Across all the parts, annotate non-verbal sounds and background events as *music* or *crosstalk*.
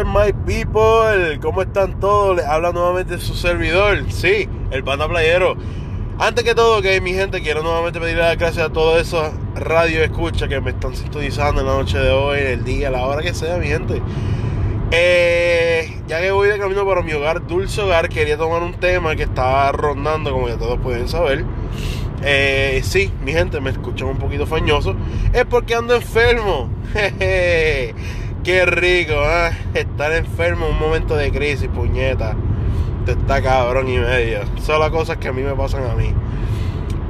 My people. ¿Cómo están todos? Les habla nuevamente su servidor, sí, el Panda Playero. Antes que todo, que mi gente, quiero nuevamente pedirle las gracias a todos esos radio escucha que me están sintonizando en la noche de hoy, en el día, la hora que sea, mi gente. Eh, ya que voy de camino para mi hogar, dulce hogar, quería tomar un tema que estaba rondando, como ya todos pueden saber. Eh, sí, mi gente, me escuchan un poquito fañoso. Es porque ando enfermo. *laughs* Jeje. Qué rico, ¿eh? Estar enfermo en un momento de crisis, puñeta. Te está cabrón y medio. Son las cosas que a mí me pasan a mí.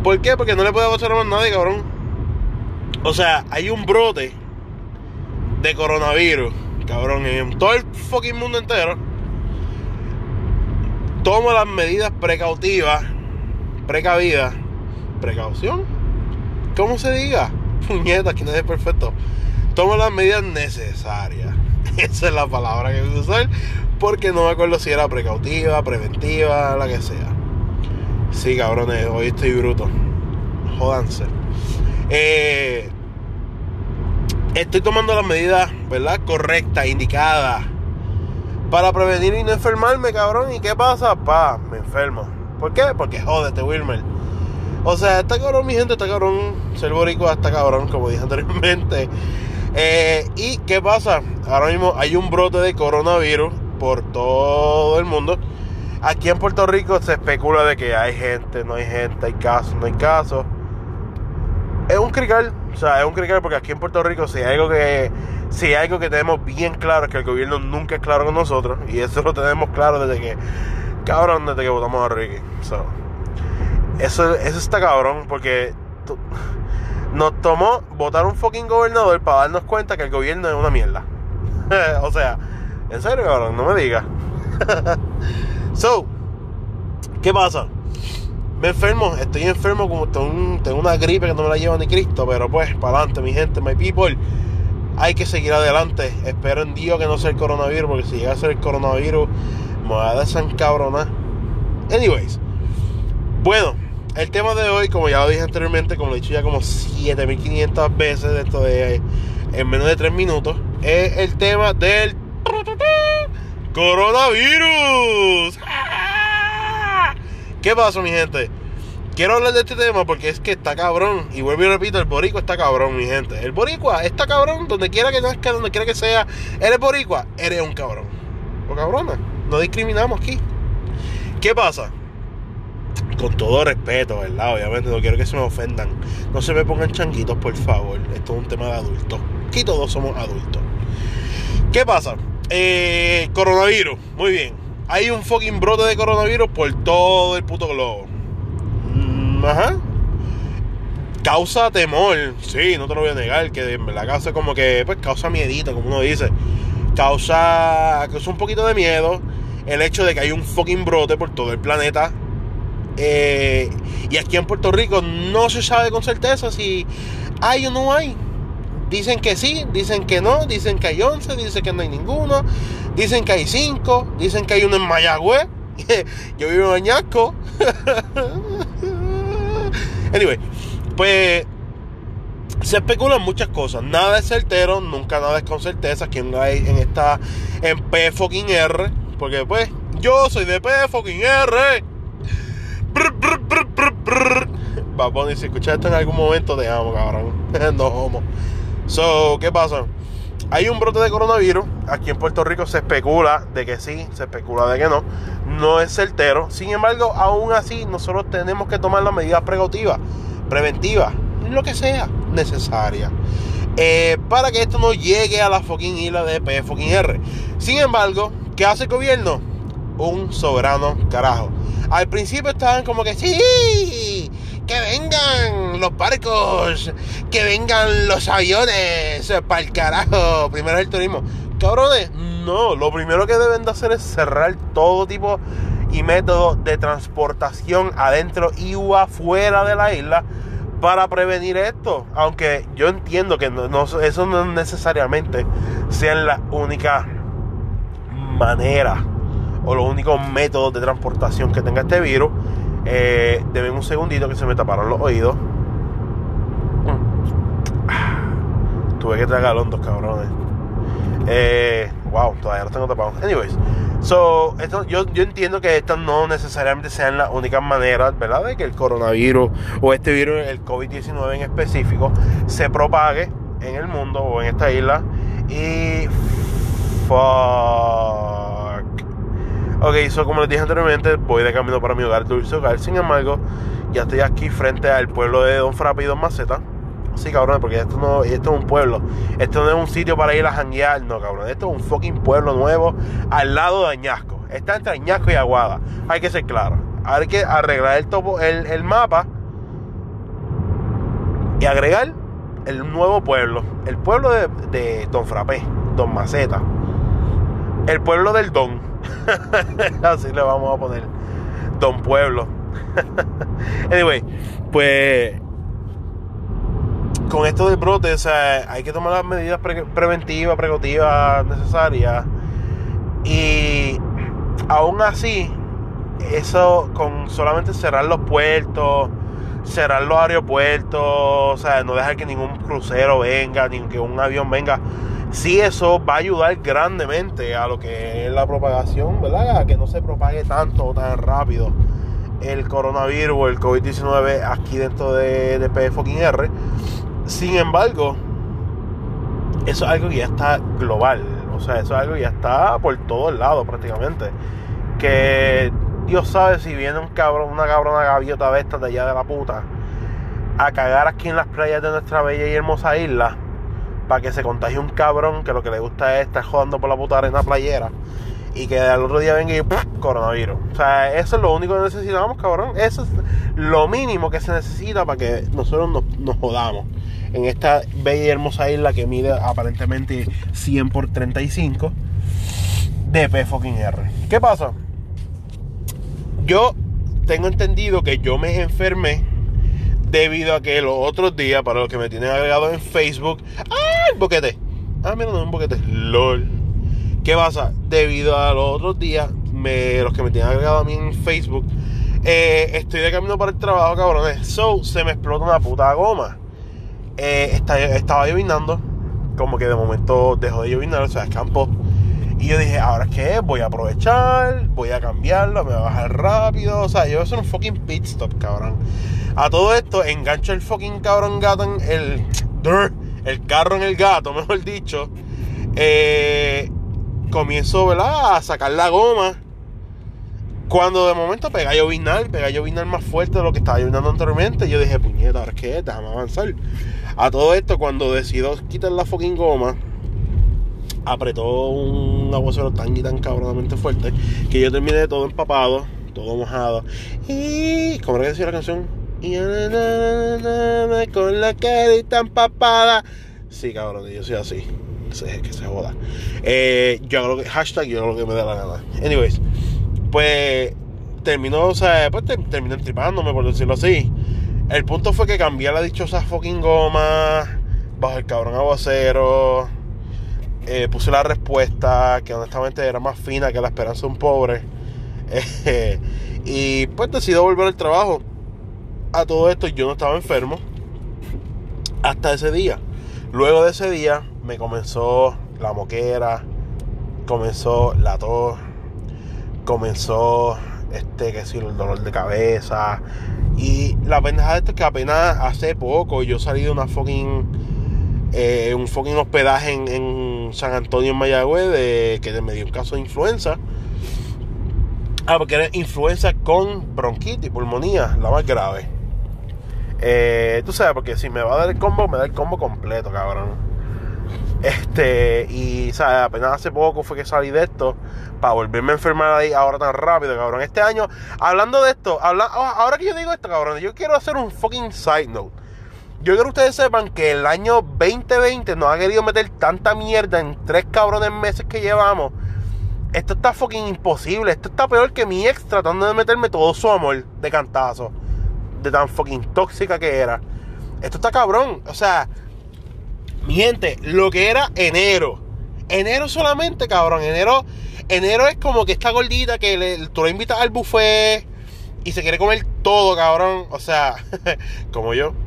¿Por qué? Porque no le puede pasar a nadie, cabrón. O sea, hay un brote de coronavirus, cabrón, en todo el fucking mundo entero. Toma las medidas precautivas, precavidas, precaución, ¿cómo se diga? Puñeta, aquí no es perfecto. Toma las medidas necesarias. *laughs* Esa es la palabra que voy a usar. Porque no me acuerdo si era precautiva, preventiva, la que sea. Sí, cabrones, hoy estoy bruto. Jódanse. Eh, estoy tomando las medidas, ¿verdad? Correctas, indicadas. Para prevenir y no enfermarme, cabrón. ¿Y qué pasa? Pa, me enfermo. ¿Por qué? Porque jódete, Wilmer. O sea, está cabrón, mi gente, está cabrón. Ser boricua está cabrón, como dije anteriormente. Eh, ¿Y qué pasa? Ahora mismo hay un brote de coronavirus por todo el mundo. Aquí en Puerto Rico se especula de que hay gente, no hay gente, hay casos, no hay casos. Es un crical, o sea, es un crical porque aquí en Puerto Rico si hay algo que si algo que tenemos bien claro es que el gobierno nunca es claro con nosotros y eso lo tenemos claro desde que cabrón desde que votamos a Ricky. So, eso, eso está cabrón porque nos tomó votar un fucking gobernador para darnos cuenta que el gobierno es una mierda. *laughs* o sea, en serio, cabrón, no me digas. *laughs* so, ¿qué pasa? Me enfermo, estoy enfermo como tengo, un- tengo una gripe que no me la lleva ni Cristo, pero pues, para adelante, mi gente, my people. Hay que seguir adelante. Espero en Dios que no sea el coronavirus, porque si llega a ser el coronavirus, me voy a desencabronar. Anyways, bueno, el tema de hoy, como ya lo dije anteriormente, como lo he dicho ya como 7500 veces dentro de en menos de 3 minutos, es el tema del coronavirus. ¿Qué pasó, mi gente? Quiero hablar de este tema porque es que está cabrón. Y vuelvo y repito, el boricua está cabrón, mi gente. El boricua está cabrón donde quiera que nazca, donde quiera que sea. Eres boricua, eres un cabrón. O cabrona. No discriminamos aquí. ¿Qué pasa? Con todo respeto, ¿verdad? Obviamente no quiero que se me ofendan. No se me pongan changuitos, por favor. Esto es un tema de adultos. Aquí todos somos adultos. ¿Qué pasa? Eh, coronavirus. Muy bien. Hay un fucking brote de coronavirus por todo el puto globo. Mm, Ajá. Causa temor. Sí, no te lo voy a negar. Que en verdad causa como que, pues causa miedito, como uno dice. Causa, causa un poquito de miedo el hecho de que hay un fucking brote por todo el planeta. Eh, y aquí en Puerto Rico no se sabe con certeza si hay o no hay. Dicen que sí, dicen que no, dicen que hay 11, dicen que no hay ninguno, dicen que hay 5, dicen que hay uno en Mayagüez. *laughs* Yo vivo en Añasco. *laughs* anyway, pues se especulan muchas cosas. Nada es certero, nunca nada es con certeza. Quien hay en esta en P R. Porque pues, yo soy de P fucking R. Bunny, si escuchas esto en algún momento, te amo, cabrón. *laughs* no homo. So, ¿qué pasa? Hay un brote de coronavirus. Aquí en Puerto Rico se especula de que sí, se especula de que no. No es certero. Sin embargo, aún así, nosotros tenemos que tomar las medidas precautivas, preventivas, lo que sea necesaria. eh, para que esto no llegue a la fucking isla de P fucking R. Sin embargo, ¿qué hace el gobierno? Un soberano carajo. Al principio estaban como que sí, que vengan los barcos, que vengan los aviones, para el carajo. Primero el turismo. Cabrones, no, lo primero que deben de hacer es cerrar todo tipo y métodos de transportación adentro y afuera de la isla para prevenir esto. Aunque yo entiendo que no, eso no necesariamente sean la única manera o los únicos métodos de transportación que tenga este virus. Eh, un segundito que se me taparon los oídos. Tuve que tragar hondos, cabrones. Eh, wow, todavía no tengo tapado. Anyways, so, esto, yo, yo entiendo que estas no necesariamente sean las únicas maneras, ¿verdad? De que el coronavirus o este virus, el COVID-19 en específico, se propague en el mundo o en esta isla. Y. Fuck. Ok, so como les dije anteriormente, voy de camino para mi hogar, dulce hogar. Sin embargo, ya estoy aquí frente al pueblo de Don Frappe y Don Maceta Sí, cabrón, porque esto no esto es un pueblo. Esto no es un sitio para ir a janguear, no, cabrón. Esto es un fucking pueblo nuevo al lado de Añasco. Está entre Añasco y Aguada. Hay que ser claro. Hay que arreglar el, topo, el, mapa y agregar el nuevo pueblo. El pueblo de, de Don Frappé, Don Maceta. El pueblo del Don. *laughs* Así le vamos a poner. Don Pueblo. *laughs* anyway, pues con esto del brote, o sea, hay que tomar las medidas preventivas, precautivas necesarias. Y aún así, eso con solamente cerrar los puertos, cerrar los aeropuertos, o sea, no dejar que ningún crucero venga, ni que un avión venga. Sí, eso va a ayudar grandemente a lo que es la propagación, ¿verdad? A que no se propague tanto, tan rápido el coronavirus o el COVID-19 aquí dentro de, de PFR. Sin embargo, eso es algo que ya está global. O sea, eso es algo que ya está por todos lados prácticamente. Que Dios sabe si viene un cabrón, una cabrona gaviota de esta de allá de la puta a cagar aquí en las playas de nuestra bella y hermosa isla para que se contagie un cabrón que lo que le gusta es estar jugando por la puta arena playera y que al otro día venga y coronavirus. O sea, eso es lo único que necesitamos, cabrón. Eso es lo mínimo que se necesita para que nosotros nos, nos jodamos en esta bella y hermosa isla que mide aparentemente 100 por 35 de P fucking R. ¿Qué pasa? Yo tengo entendido que yo me enfermé debido a que los otros días, para los que me tienen agregado en Facebook, ¡ay, boquete! Ah, mira, no, un boquete. LOL. ¿Qué pasa? Debido a los otros días, me, los que me tienen agregado a mí en Facebook, eh, estoy de camino para el trabajo, cabrones. So, se me explota una puta goma. Eh, estaba llovinando, como que de momento dejó de llovinar, o sea, escampó. Y yo dije, ¿ahora qué? Voy a aprovechar, voy a cambiarlo, me voy a bajar rápido. O sea, yo voy a hacer un fucking pit stop, cabrón. A todo esto, engancho el fucking cabrón gato en el. *tsk* El carro en el gato, *laughs* mejor dicho. Eh, comienzo, ¿verdad? A sacar la goma. Cuando de momento pega a llovinar, pega a llovinar más fuerte de lo que estaba llovinando anteriormente, yo dije, puñeta, ¿ahora qué? Déjame avanzar. A todo esto, cuando decidió quitar la fucking goma, apretó un aguacero tan y tan cabronamente fuerte que yo terminé todo empapado, todo mojado. Y, ¿cómo era decía la canción? Con la carita empapada. Sí, cabrón, yo soy así. que se joda. Eh, yo hago que, hashtag, yo hago lo que me da la gana. Anyways, pues terminó, o sea, pues terminé tripándome, por decirlo así. El punto fue que cambié la dichosa fucking goma bajo el cabrón aguacero. Eh, puse la respuesta que honestamente era más fina que la esperanza de un pobre. *laughs* y pues decidí volver al trabajo. A todo esto yo no estaba enfermo hasta ese día. Luego de ese día me comenzó la moquera, comenzó la tos, comenzó este, que si el dolor de cabeza, y la pendeja de esto es que apenas hace poco yo salí de una fucking. Eh, un fucking hospedaje en, San Antonio, en Mayagüez, de, que me dio un caso de influenza. Ah, porque era influenza con bronquitis, pulmonía, la más grave. Eh, tú sabes, porque si me va a dar el combo, me da el combo completo, cabrón. Este, y ¿sabes? apenas hace poco fue que salí de esto para volverme a enfermar ahí ahora tan rápido, cabrón. Este año, hablando de esto, habla, ah, ahora que yo digo esto, cabrón, yo quiero hacer un fucking side note. Yo quiero que ustedes sepan que el año 2020 nos ha querido meter tanta mierda en tres cabrones meses que llevamos esto está fucking imposible. Esto está peor que mi ex tratando de meterme todo su amor de cantazo. De tan fucking tóxica que era. Esto está cabrón. O sea, mi gente, lo que era enero. Enero solamente, cabrón. Enero, enero es como que esta gordita que le, tú la invitas al buffet y se quiere comer todo, cabrón. O sea, *laughs* como yo. *laughs*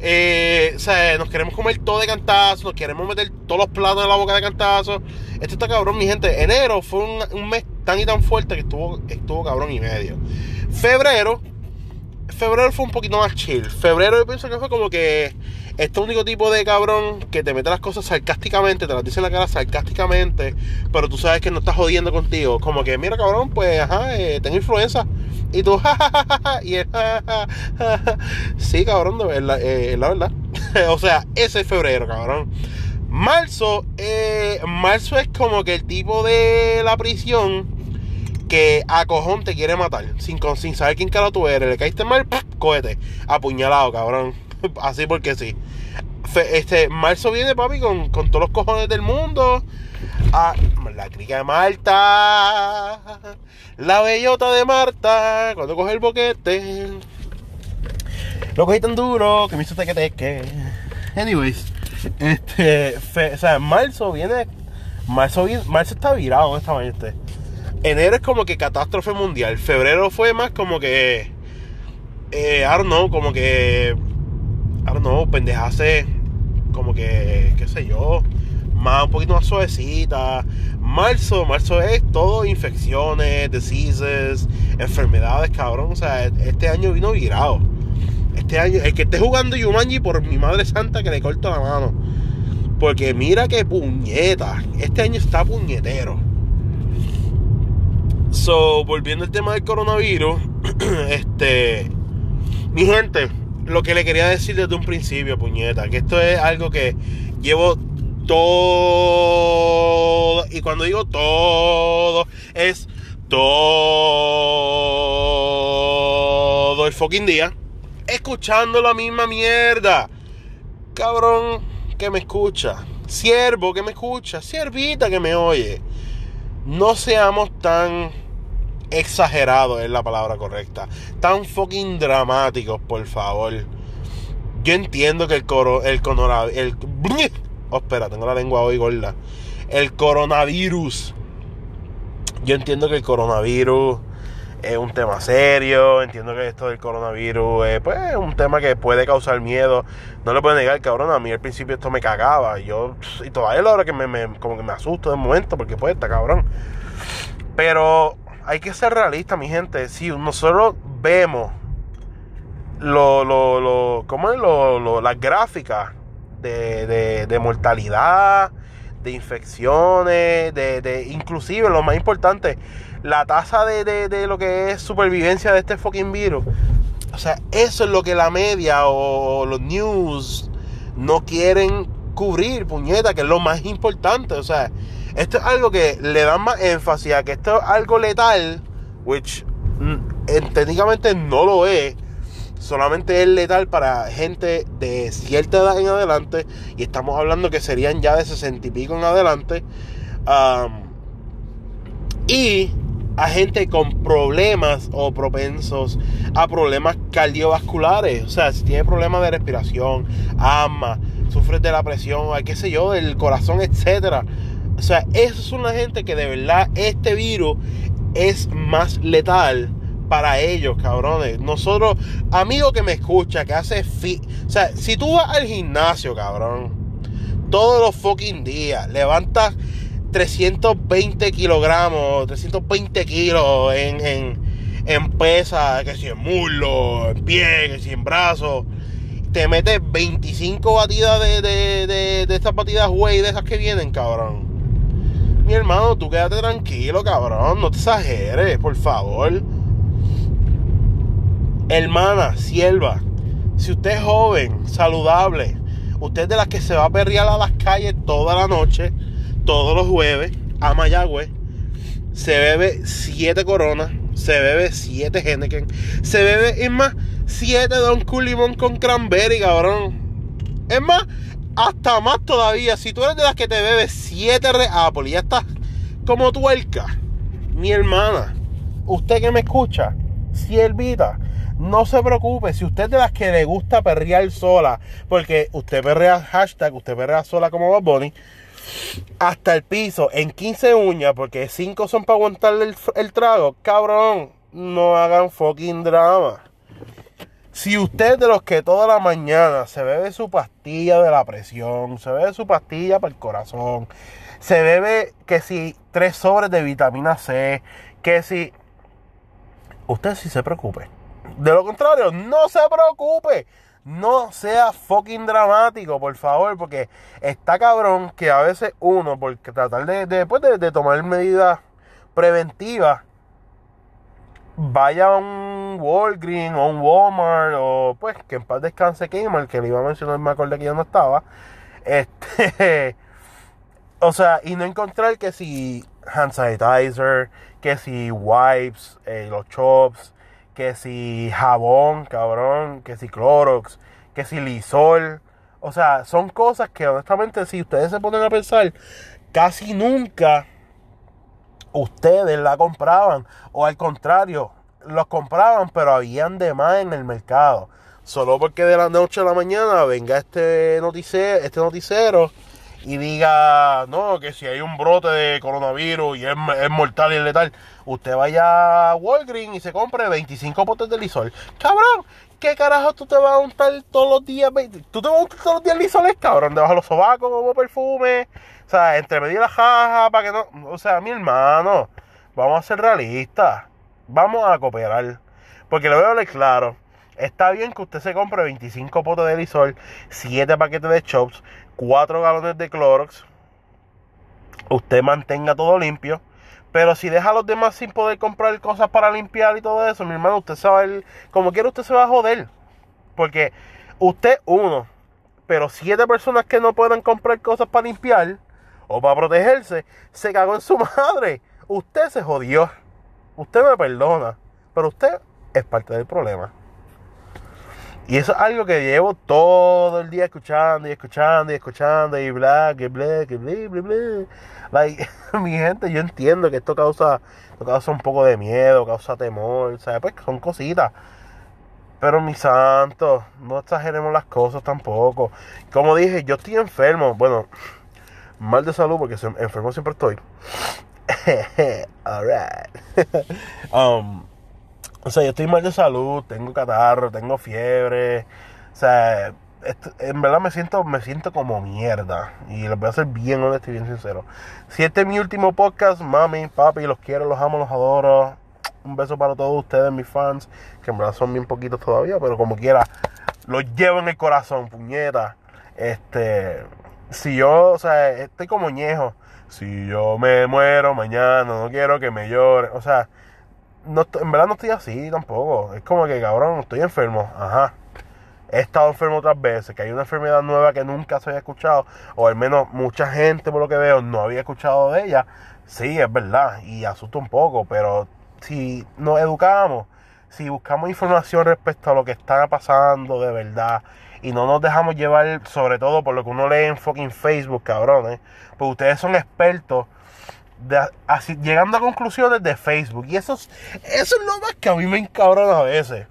Eh, o sea, nos queremos comer todo de cantazo, nos queremos meter todos los platos en la boca de cantazo. Esto está cabrón, mi gente. Enero fue un, mes tan y tan fuerte que estuvo, estuvo cabrón y medio. Febrero, febrero fue un poquito más chill. Febrero yo pienso que fue como que este único tipo de cabrón que te mete las cosas sarcásticamente, te las dice en la cara sarcásticamente, pero tú sabes que no estás jodiendo contigo. Como que, mira cabrón, pues, ajá, eh, tengo influenza. Y tú, *laughs* jajaja, y él, sí, cabrón, de verdad, eh, la verdad. *laughs* o sea, ese es febrero, cabrón. Marzo, eh, marzo es como que el tipo de la prisión que a cojón te quiere matar. Sin, sin saber quién carajo tú eres. Le caíste mal, ¡pah! cógete. Apuñalado, cabrón. *laughs* Así porque sí. este, marzo viene, papi, con, con todos los cojones del mundo. Ah, la crica de Marta. La bellota de Marta. Cuando coge el boquete. Lo cogí tan duro que me hizo teque Anyways. Este. o sea, marzo viene. Marzo, marzo está virado esta mañana. Enero es como que catástrofe mundial. Febrero fue más como que. Eh, I don't know, como que. I don't know, pendejase. Como que. qué sé yo. Más, un poquito más suavecita. Marzo, marzo es todo infecciones, diseases, enfermedades, cabrón. O sea, este año vino virado. Este año, el que esté jugando Yumanji por mi madre santa que le corto la mano. Porque mira qué puñeta. Este año está puñetero. So, volviendo al tema del coronavirus, *clears throat* este, mi gente, lo que le quería decir desde un principio, puñeta, que esto es algo que llevo todo, y cuando digo todo, es todo el fucking día, escuchando la misma mierda. Cabrón que me escucha, siervo que me escucha, siervita que me oye no seamos tan exagerados, es la palabra correcta. Tan fucking dramáticos, por favor. Yo entiendo que el coro, el el, oh, espera, tengo la lengua hoy gorda. El coronavirus. Yo entiendo que el coronavirus es un tema serio. Entiendo que esto del coronavirus es pues, un tema que puede causar miedo. No le puedo negar, cabrón. A mí al principio esto me cagaba. Yo, y todavía es la hora que me, como que me asusto de momento, porque pues está cabrón. Pero hay que ser realista, mi gente. Si nosotros vemos lo, lo, lo, ¿cómo es? Lo, las gráficas de, de, de mortalidad, de infecciones, de, de, inclusive lo más importante, la tasa de, lo que es supervivencia de este fucking virus. O sea, eso es lo que la media o los news no quieren cubrir, puñeta, que es lo más importante. O sea, esto es algo que le dan más énfasis a que esto es algo letal, which mm, técnicamente no lo es. Solamente es letal para gente de cierta edad en adelante. Y estamos hablando que serían ya de 60 y pico en adelante. Y a gente con problemas o propensos a problemas cardiovasculares. O sea, si tiene problemas de respiración, asma, sufre de la presión, qué sé yo, del corazón, etcétera. O sea, eso es una gente que de verdad este virus es más letal para ellos, cabrones. Nosotros, amigo que me escucha, que hace fi O sea, si tú vas al gimnasio, cabrón, todos los fucking días, levantas 320 kilogramos, 320 kilos en, en, en pesa, que si en muslo, en pie, que si en brazo. Te metes 25 batidas de, de, de, estas batidas güey, de esas que vienen, cabrón. Mi hermano, tú quédate tranquilo, cabrón. No te exageres, por favor. Hermana, sierva, si usted es joven, saludable, usted es de las que se va a perrear a las calles toda la noche, todos los jueves a Mayagüez, se bebe siete coronas, se bebe siete Henneken, se bebe, es más, siete Don Limón con cranberry, cabrón. Es más, hasta más todavía, si tú eres de las que te bebes siete Red Apple y ya estás como tuerca, mi hermana, usted que me escucha, siervita, no se preocupe, si usted es de las que le gusta perrear sola, porque usted perrea hashtag, usted perrea sola como Bob Bunny, hasta el piso en 15 uñas, porque 5 son para aguantarle el, trago, cabrón, no hagan fucking drama. Si usted de los que toda la mañana se bebe su pastilla de la presión, se bebe su pastilla para el corazón, se bebe que si tres sobres de vitamina C, que si usted sí se preocupe. De lo contrario, no se preocupe. No sea fucking dramático, por favor, porque está cabrón que a veces uno, por tratar de, después de, tomar medidas preventivas, vaya a un Walgreens o un Walmart o pues que en paz descanse Kmart, que le iba a mencionar, me acordé que ya no estaba. Este, *laughs* o sea, y no encontrar que si hand sanitizer, que si wipes, eh, los chops, que si jabón, cabrón, que si Clorox, que si Lisol. O sea, son cosas que honestamente si ustedes se ponen a pensar, casi nunca ustedes la compraban. O al contrario, los compraban, pero habían de más en el mercado. Solo porque de la noche a la mañana venga este este noticiero y diga, no, que si hay un brote de coronavirus y es, es mortal y letal, usted vaya a Walgreens y se compre 25 potes de Lisol. Cabrón, ¿qué carajo tú te vas a untar todos los días? ¿Tú te vas a untar todos los días Lisoles, cabrón? Debajo de los sobacos como perfume. O sea, entre medio la jaja para que no... O sea, mi hermano, vamos a ser realistas. Vamos a cooperar. Porque le voy a hablar claro. Está bien que usted se compre 25 potes de Lisol, 7 paquetes de Chops, 4 galones de Clorox. Usted mantenga todo limpio. Pero si deja a los demás sin poder comprar cosas para limpiar y todo eso, mi hermano, usted se va a como quiera, usted se va a joder. Porque usted, uno, pero siete personas que no puedan comprar cosas para limpiar o para protegerse, se cagó en su *laughs* madre. Usted se jodió. Usted me perdona. Pero usted es parte del problema. Y eso es algo que llevo todo el día escuchando y escuchando y escuchando y bla, que bla, que bla, bla, bla. Like, *laughs* mi gente, yo entiendo que esto causa, causa un poco de miedo, causa temor, ¿sabes? Pues son cositas. Pero mi santo, no exageremos las cosas tampoco. Como dije, yo estoy enfermo. Bueno, mal de salud porque enfermo siempre estoy. *laughs* Alright. *laughs* um, o sea, yo estoy mal de salud, tengo catarro, tengo fiebre. O sea, en verdad me siento, me siento como mierda. Y les voy a ser bien honesto y bien sincero. Si este es mi último podcast, mami, papi, los quiero, los amo, los adoro. Un beso para todos ustedes, mis fans, que en verdad son bien poquitos todavía, pero como quiera, los llevo en el corazón, puñeta. Este, si yo, o sea, estoy como ñejo. Si yo me muero mañana, no quiero que me llore. O sea, no, en verdad no estoy así tampoco. Es como que, cabrón, estoy enfermo. Ajá. He estado enfermo otras veces, que hay una enfermedad nueva que nunca se había escuchado, o al menos mucha gente, por lo que veo, no había escuchado de ella. Sí, es verdad, y asusta un poco, pero si nos educamos, si buscamos información respecto a lo que está pasando de verdad, y no nos dejamos llevar sobre todo por lo que uno lee en fucking Facebook, cabrones, pues ustedes son expertos así, llegando a conclusiones de Facebook. Y eso es, eso es lo más que a mí me encabrona a veces.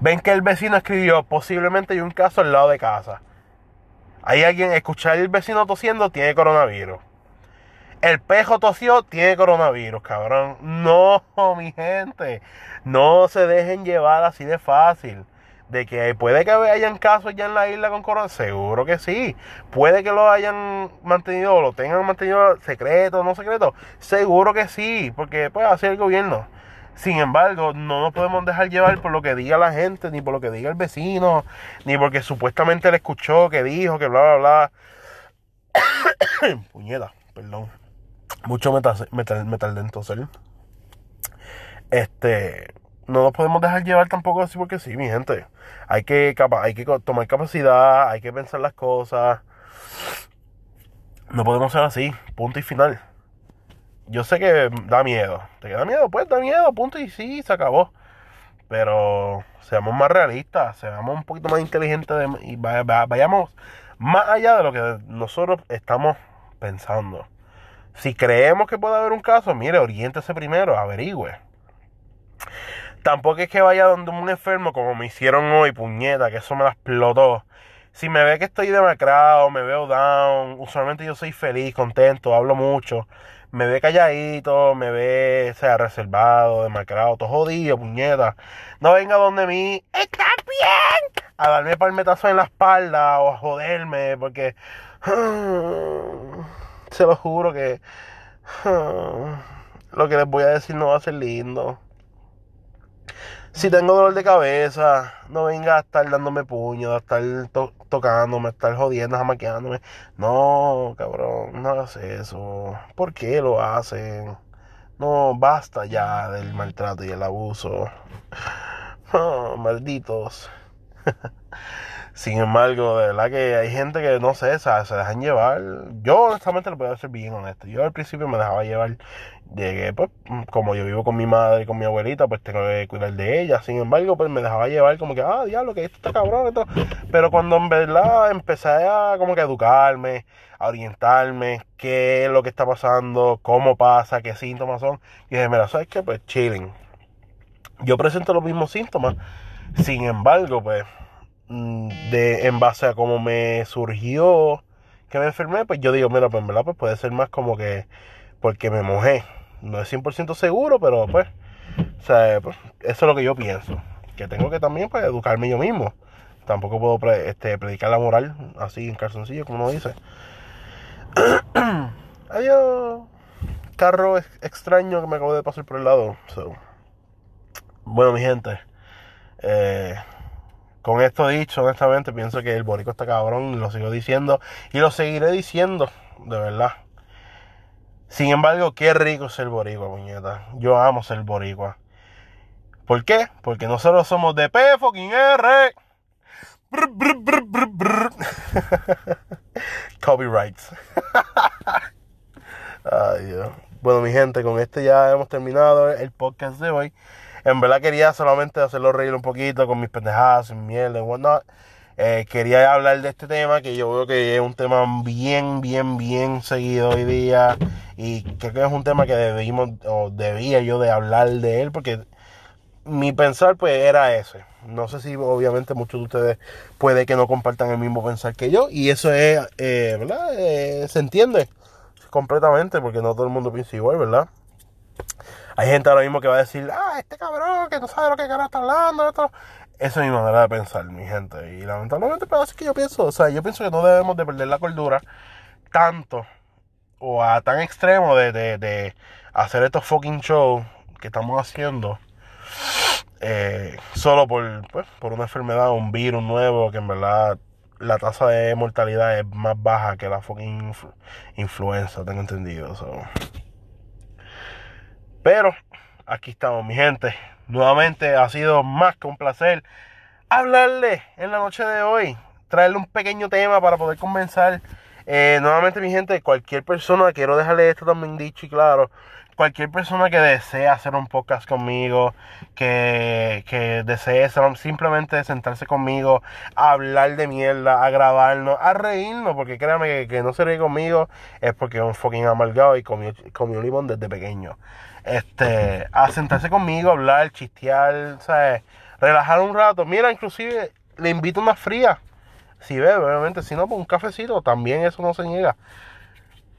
Ven que el vecino escribió, posiblemente hay un caso al lado de casa. Hay alguien, escuchar el vecino tosiendo, tiene coronavirus. El pejo tosió, tiene coronavirus, cabrón. No, *laughs* mi gente. No se dejen llevar así de fácil de que puede que hayan casos ya en la isla con corona, seguro que sí. Puede que lo hayan mantenido lo tengan mantenido secreto, no secreto, seguro que sí, porque puede hacer el gobierno. Sin embargo, no nos podemos dejar llevar por lo que diga la gente, ni por lo que diga el vecino, ni porque supuestamente le escuchó, que dijo, que bla, bla, bla. *coughs* Puñeta, perdón. Mucho metal, metal, metal dentro, Este, no nos podemos dejar llevar tampoco así porque sí, mi gente. Hay que, hay que tomar capacidad, hay que pensar las cosas. No podemos ser así, punto y final. Yo sé que da miedo. ¿Te queda miedo? Pues da miedo, punto y sí, se acabó. Pero seamos más realistas, seamos un poquito más inteligentes y vayamos más allá de lo que nosotros estamos pensando. Si creemos que puede haber un caso, mire, oriéntese primero, averigüe. Tampoco es que vaya donde un enfermo como me hicieron hoy, puñeta, que eso me la explotó. Si me ve que estoy demacrado, me veo down, usualmente yo soy feliz, contento, hablo mucho. Me ve calladito, me ve, sea, reservado, demacrado, todo jodido, puñeta. No venga donde mí, está bien, a darme palmetazo en la espalda o a joderme, porque *sighs* se lo juro que *sighs* lo que les voy a decir no va a ser lindo. Si tengo dolor de cabeza, no venga a estar dándome puño, a estar tocándome, a estar jodiendo, jamaqueándome. No, cabrón, no hagas eso. ¿Por qué lo hacen? No, basta ya del maltrato y el abuso. *laughs* malditos. *laughs* Sin embargo, de verdad que hay gente que no sé, se dejan llevar. Yo honestamente lo puedo ser bien honesto. Yo al principio me dejaba llevar de pues, como yo vivo con mi madre y con mi abuelita, pues tengo que cuidar de ella. Sin embargo, pues me dejaba llevar como que, ah, diablo, que esto está cabrón. Esto. Pero cuando en verdad empecé a como que educarme, a orientarme, qué es lo que está pasando, cómo pasa, qué síntomas son, y dije, mira, ¿sabes qué? Pues chilling. Yo presento los mismos síntomas. Sin embargo, pues de en base a cómo me surgió que me enfermé, pues yo digo, mira, pues en verdad pues puede ser más como que porque me mojé. No es 100% seguro, pero pues, o sea, pues, eso es lo que yo pienso. Que tengo que también pues educarme yo mismo. Tampoco puedo este, predicar la moral así en calzoncillo, como uno dice. *coughs* Adiós. Carro extraño que me acabo de pasar por el lado. Bueno, mi gente. Eh, con esto dicho, honestamente, pienso que el boricua está cabrón, lo sigo diciendo, y lo seguiré diciendo, de verdad. Sin embargo, qué rico ser boricua, muñeca. Yo amo ser boricua. ¿Por qué? Porque nosotros somos de P fucking R. *laughs* Copyrights. *laughs* Ay, Dios. Bueno, mi gente, con este ya hemos terminado el podcast de hoy. En verdad quería solamente hacerlo reír un poquito con mis pendejadas, mi mierda y whatnot. Eh, quería hablar de este tema que yo veo que es un tema bien, bien, bien seguido hoy día y creo que es un tema que debimos o debía yo de hablar de él porque mi pensar pues era ese. No sé si obviamente muchos de ustedes puede que no compartan el mismo pensar que yo y eso es, eh, ¿verdad? Eh, se entiende completamente porque no todo el mundo piensa igual, ¿verdad? Hay gente ahora mismo que va a decir, ah, este cabrón que no sabe lo que cara está hablando. Esto. Esa es mi manera de pensar, mi gente. Y lamentablemente, pero así que yo pienso. O sea, yo pienso que no debemos de perder la cordura tanto o a tan extremo de, de, hacer estos fucking shows que estamos haciendo. Eh, solo por, pues, por una enfermedad, un virus nuevo que en verdad la tasa de mortalidad es más baja que la fucking influenza, tengo entendido. Pero aquí estamos, mi gente. Nuevamente ha sido más que un placer hablarle en la noche de hoy. Traerle un pequeño tema para poder comenzar. Eh, nuevamente, mi gente, cualquier persona, quiero dejarle esto también dicho y claro. Cualquier persona que desee hacer un podcast conmigo, que, que desee simplemente sentarse conmigo, hablar de mierda, a grabarnos, a reírnos, porque créanme que, no se ríe conmigo es porque es un fucking amargado y comió, comió limón desde pequeño este, a sentarse conmigo, hablar, chistear, ¿sabes? relajar un rato. Mira, inclusive le invito una fría. Si bebe, obviamente, si no, pues un cafecito, también eso no se niega.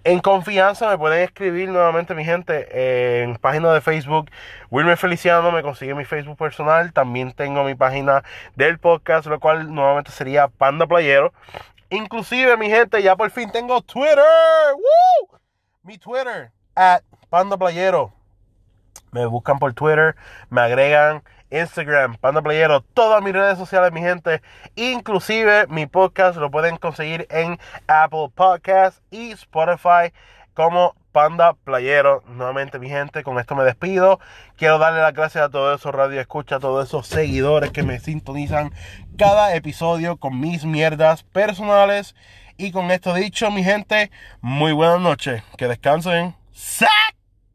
En confianza me pueden escribir nuevamente mi gente en página de Facebook. Wilmer Feliciano me consigue mi Facebook personal. También tengo mi página del podcast, lo cual nuevamente sería Panda Playero. Inclusive mi gente, ya por fin tengo Twitter. Mi Twitter, at Panda Playero. Me buscan por Twitter, me agregan Instagram, Panda Playero, todas mis redes sociales, mi gente. Inclusive mi podcast lo pueden conseguir en Apple Podcast y Spotify como Panda Playero. Nuevamente, mi gente, con esto me despido. Quiero darle las gracias a todos esos radio escucha, a todos esos seguidores que me sintonizan cada episodio con mis mierdas personales. Y con esto dicho, mi gente, muy buenas noches. Que descansen. ¡Sac!